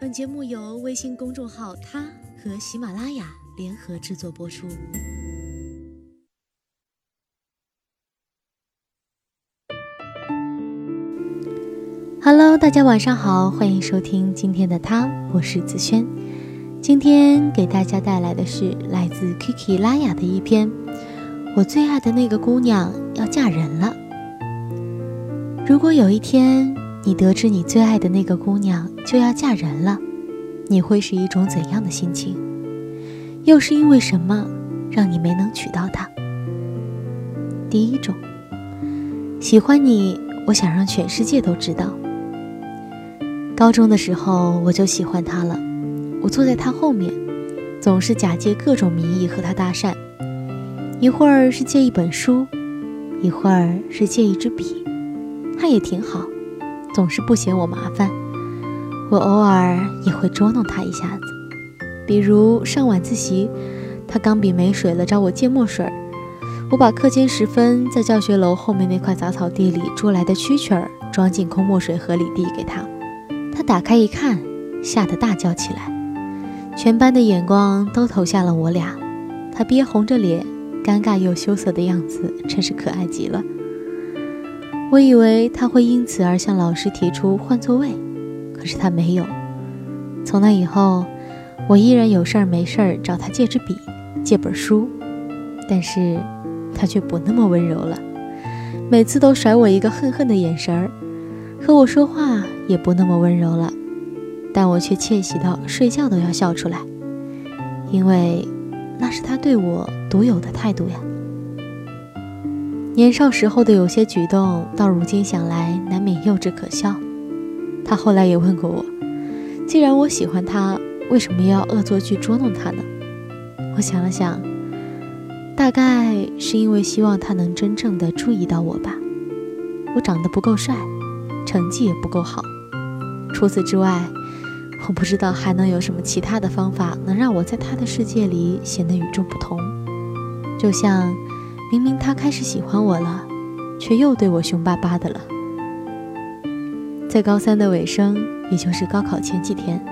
本节目由微信公众号“他”和喜马拉雅联合制作播出。Hello，大家晚上好，欢迎收听今天的他，我是子轩。今天给大家带来的是来自 Kiki 拉雅的一篇《我最爱的那个姑娘要嫁人了》。如果有一天你得知你最爱的那个姑娘就要嫁人了，你会是一种怎样的心情？又是因为什么让你没能娶到她？第一种，喜欢你，我想让全世界都知道。高中的时候我就喜欢他了，我坐在他后面，总是假借各种名义和他搭讪，一会儿是借一本书，一会儿是借一支笔，他也挺好，总是不嫌我麻烦。我偶尔也会捉弄他一下子，比如上晚自习，他钢笔没水了找我借墨水，我把课间时分在教学楼后面那块杂草地里捉来的蛐蛐儿装进空墨水盒里递给他。他打开一看，吓得大叫起来，全班的眼光都投向了我俩。他憋红着脸，尴尬又羞涩的样子真是可爱极了。我以为他会因此而向老师提出换座位，可是他没有。从那以后，我依然有事儿没事儿找他借支笔，借本书，但是他却不那么温柔了，每次都甩我一个恨恨的眼神儿。和我说话也不那么温柔了，但我却窃喜到睡觉都要笑出来，因为那是他对我独有的态度呀。年少时候的有些举动，到如今想来难免幼稚可笑。他后来也问过我，既然我喜欢他，为什么要恶作剧捉弄他呢？我想了想，大概是因为希望他能真正的注意到我吧。我长得不够帅。成绩也不够好，除此之外，我不知道还能有什么其他的方法能让我在他的世界里显得与众不同。就像明明他开始喜欢我了，却又对我凶巴巴的了。在高三的尾声，也就是高考前几天，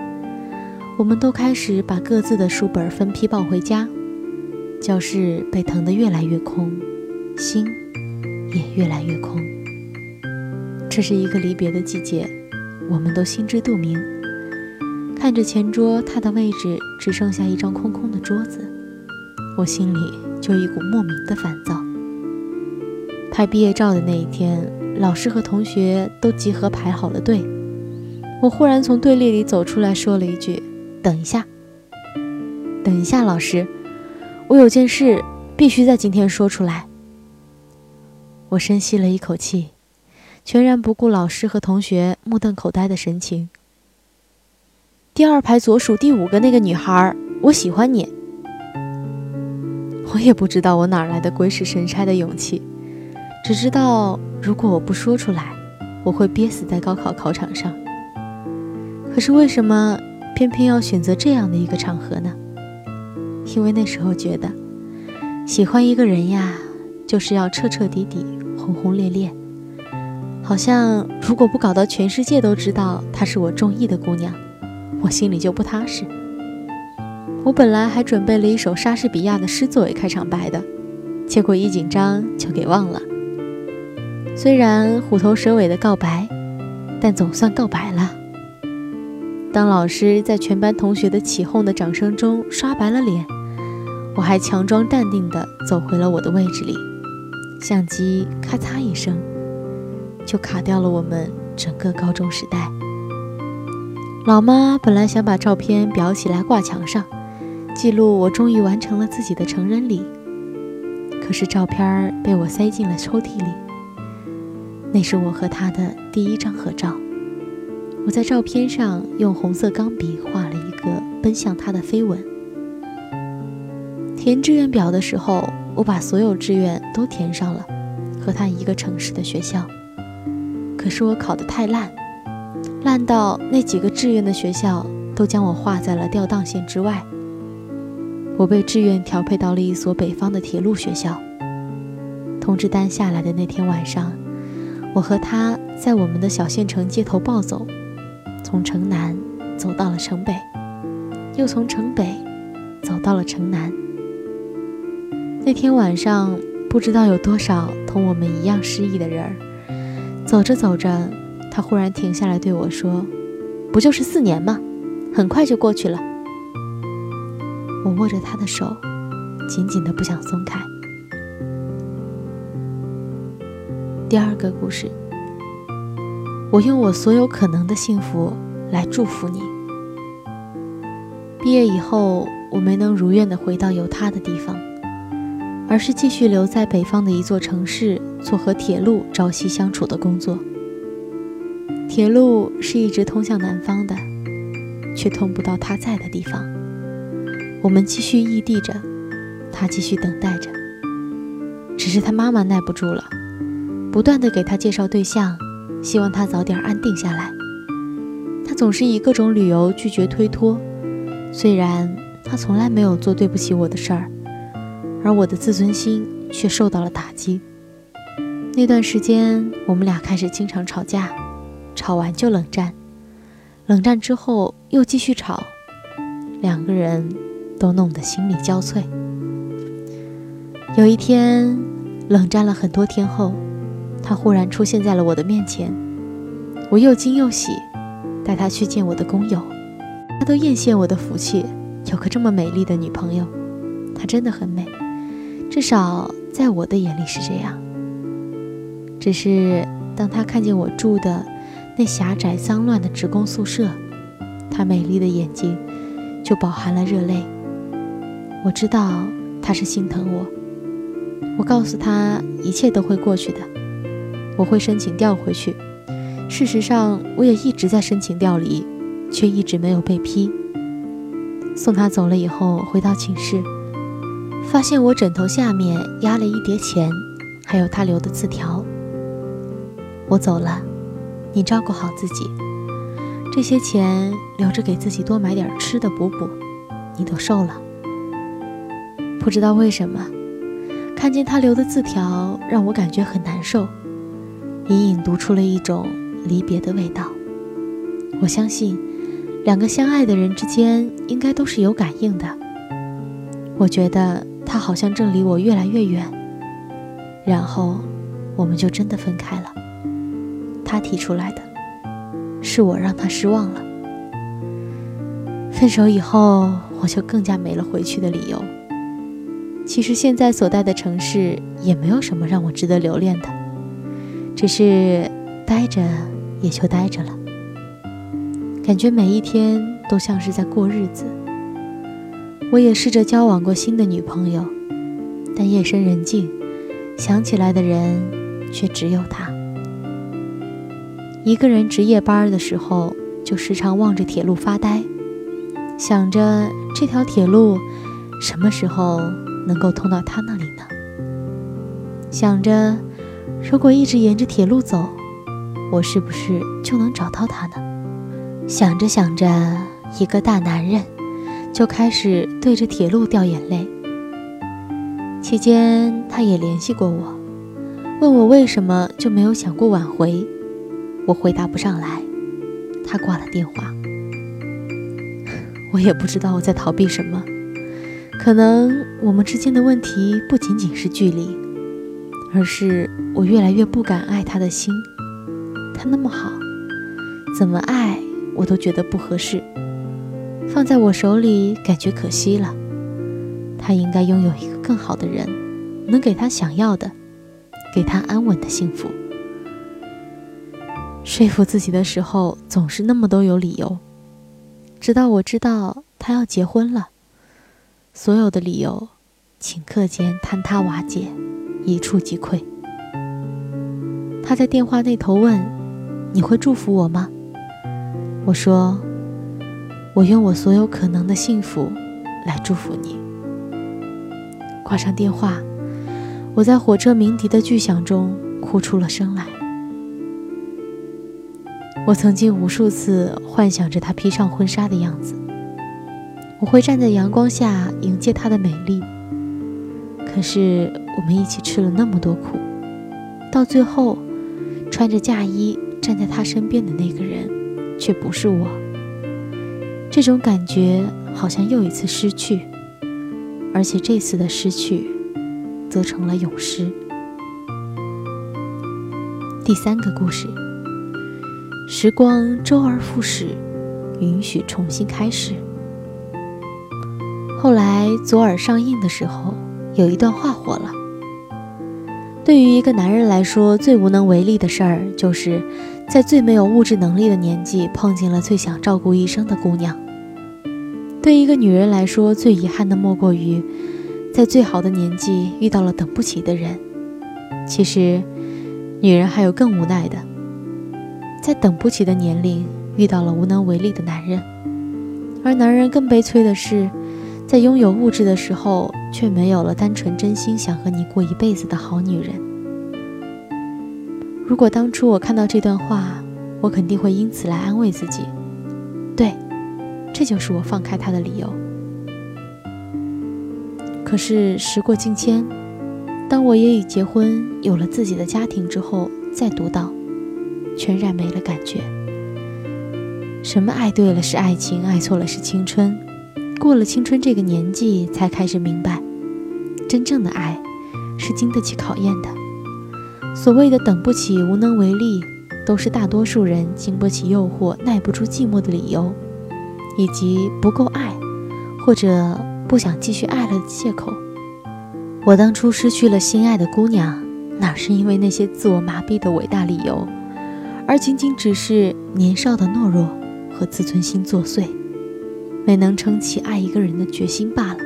我们都开始把各自的书本分批抱回家，教室被腾得越来越空，心也越来越空。这是一个离别的季节，我们都心知肚明。看着前桌，他的位置只剩下一张空空的桌子，我心里就一股莫名的烦躁。拍毕业照的那一天，老师和同学都集合排好了队，我忽然从队列里走出来说了一句：“等一下，等一下，老师，我有件事必须在今天说出来。”我深吸了一口气。全然不顾老师和同学目瞪口呆的神情。第二排左数第五个那个女孩，我喜欢你。我也不知道我哪来的鬼使神差的勇气，只知道如果我不说出来，我会憋死在高考考场上。可是为什么偏偏要选择这样的一个场合呢？因为那时候觉得，喜欢一个人呀，就是要彻彻底底、轰轰烈烈。好像如果不搞到全世界都知道她是我中意的姑娘，心里就不踏实。我本来还准备了一首莎士比亚的诗作为开场白的，结果一紧张就给忘了。虽然虎头蛇尾的告白，但总算告白了。当老师在全班同学的起哄的掌声中刷白了脸，我还强装淡定地走回了我的位置里，相机咔嚓一声。就卡掉了我们整个高中时代。老妈本来想把照片裱起来挂墙上，记录我终于完成了自己的成人礼。可是照片被我塞进了抽屉里。那是我和他的第一张合照。我在照片上用红色钢笔画了一个奔向他的飞吻。填志愿表的时候，我把所有志愿都填上了，和他一个城市的学校。可是我考得太烂，烂到那几个志愿的学校都将我划在了调档线之外。我被志愿调配到了一所北方的铁路学校，通知单下来的那天晚上，我和他在我们的小县城街头暴走，从城南走到了城北，又从城北走到了城南。那天晚上，不知道有多少同我们一样失意的人儿。走着走着，他忽然停下来对我说：“不就是四年吗？很快就过去了。”我握着他的手，紧紧的不想松开。第二个故事，我用我所有可能的幸福来祝福你。毕业以后，我没能如愿的回到有他的地方，而是继续留在北方的一座城市。做和铁路朝夕相处的工作。铁路是一直通向南方的，却通不到他在的地方。我们继续异地着，他继续等待着。只是他妈妈耐不住了，不断的给他介绍对象，希望他早点安定下来。他总是以各种理由拒绝推脱，虽然他从来没有做对不起我的事儿，而我的自尊心却受到了打击。那段时间，我们俩开始经常吵架，吵完就冷战，冷战之后又继续吵，两个人都弄得心力交瘁。有一天，冷战了很多天后，他忽然出现在了我的面前，我又惊又喜，带他去见我的工友，他都艳羡我的福气，有个这么美丽的女朋友，她真的很美，至少在我的眼里是这样。只是当他看见我住的那狭窄脏乱的职工宿舍，他美丽的眼睛就饱含了热泪。我知道他是心疼我。我告诉他一切都会过去的，我会申请调回去。事实上，我也一直在申请调离，却一直没有被批。送他走了以后，回到寝室，发现我枕头下面压了一叠钱，还有他留的字条。我走了，你照顾好自己。这些钱留着给自己多买点吃的补补。你都瘦了。不知道为什么，看见他留的字条让我感觉很难受，隐隐读出了一种离别的味道。我相信，两个相爱的人之间应该都是有感应的。我觉得他好像正离我越来越远，然后我们就真的分开了。他提出来的，是我让他失望了。分手以后，我就更加没了回去的理由。其实现在所在的城市也没有什么让我值得留恋的，只是待着也就待着了。感觉每一天都像是在过日子。我也试着交往过新的女朋友，但夜深人静，想起来的人却只有他。一个人值夜班的时候，就时常望着铁路发呆，想着这条铁路什么时候能够通到他那里呢？想着如果一直沿着铁路走，我是不是就能找到他呢？想着想着，一个大男人就开始对着铁路掉眼泪。期间，他也联系过我，问我为什么就没有想过挽回。我回答不上来，他挂了电话。我也不知道我在逃避什么，可能我们之间的问题不仅仅是距离，而是我越来越不敢爱他的心。他那么好，怎么爱我都觉得不合适，放在我手里感觉可惜了。他应该拥有一个更好的人，能给他想要的，给他安稳的幸福。说服自己的时候，总是那么多有理由，直到我知道他要结婚了，所有的理由顷刻间坍塌瓦解，一触即溃。他在电话那头问：“你会祝福我吗？”我说：“我用我所有可能的幸福来祝福你。”挂上电话，我在火车鸣笛的巨响中哭出了声来。我曾经无数次幻想着她披上婚纱的样子，我会站在阳光下迎接她的美丽。可是我们一起吃了那么多苦，到最后，穿着嫁衣站在她身边的那个人，却不是我。这种感觉好像又一次失去，而且这次的失去，则成了永失。第三个故事，时光周而复始，允许重新开始。后来左耳上映的时候，有一段话火了。对于一个男人来说，最无能为力的事儿，就是在最没有物质能力的年纪，碰见了最想照顾一生的姑娘。对一个女人来说，最遗憾的莫过于，在最好的年纪遇到了等不起的人。其实，女人还有更无奈的，在等不起的年龄遇到了无能为力的男人。而男人更悲催的是。在拥有物质的时候，却没有了单纯真心想和你过一辈子的好女人。如果当初我看到这段话，我肯定会因此来安慰自己，对，这就是我放开他的理由。可是时过境迁，当我也已结婚，有了自己的家庭之后，再读到，全然没了感觉。什么爱对了是爱情，爱错了是青春。过了青春这个年纪，才开始明白，真正的爱是经得起考验的。所谓的等不起、无能为力，都是大多数人经不起诱惑、耐不住寂寞的理由，以及不够爱或者不想继续爱了的借口。我当初失去了心爱的姑娘，哪是因为那些自我麻痹的伟大理由，而仅仅只是年少的懦弱和自尊心作祟。没能撑起爱一个人的决心罢了，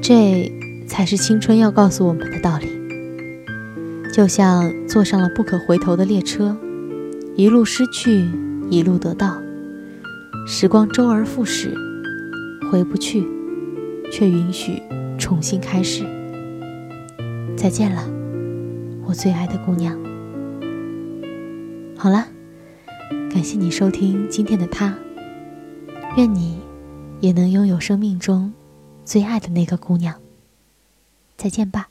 这才是青春要告诉我们的道理。就像坐上了不可回头的列车，一路失去，一路得到，时光周而复始，回不去，却允许重新开始。再见了，我最爱的姑娘。好了，感谢你收听今天的他。愿你也能拥有生命中最爱的那个姑娘。再见吧。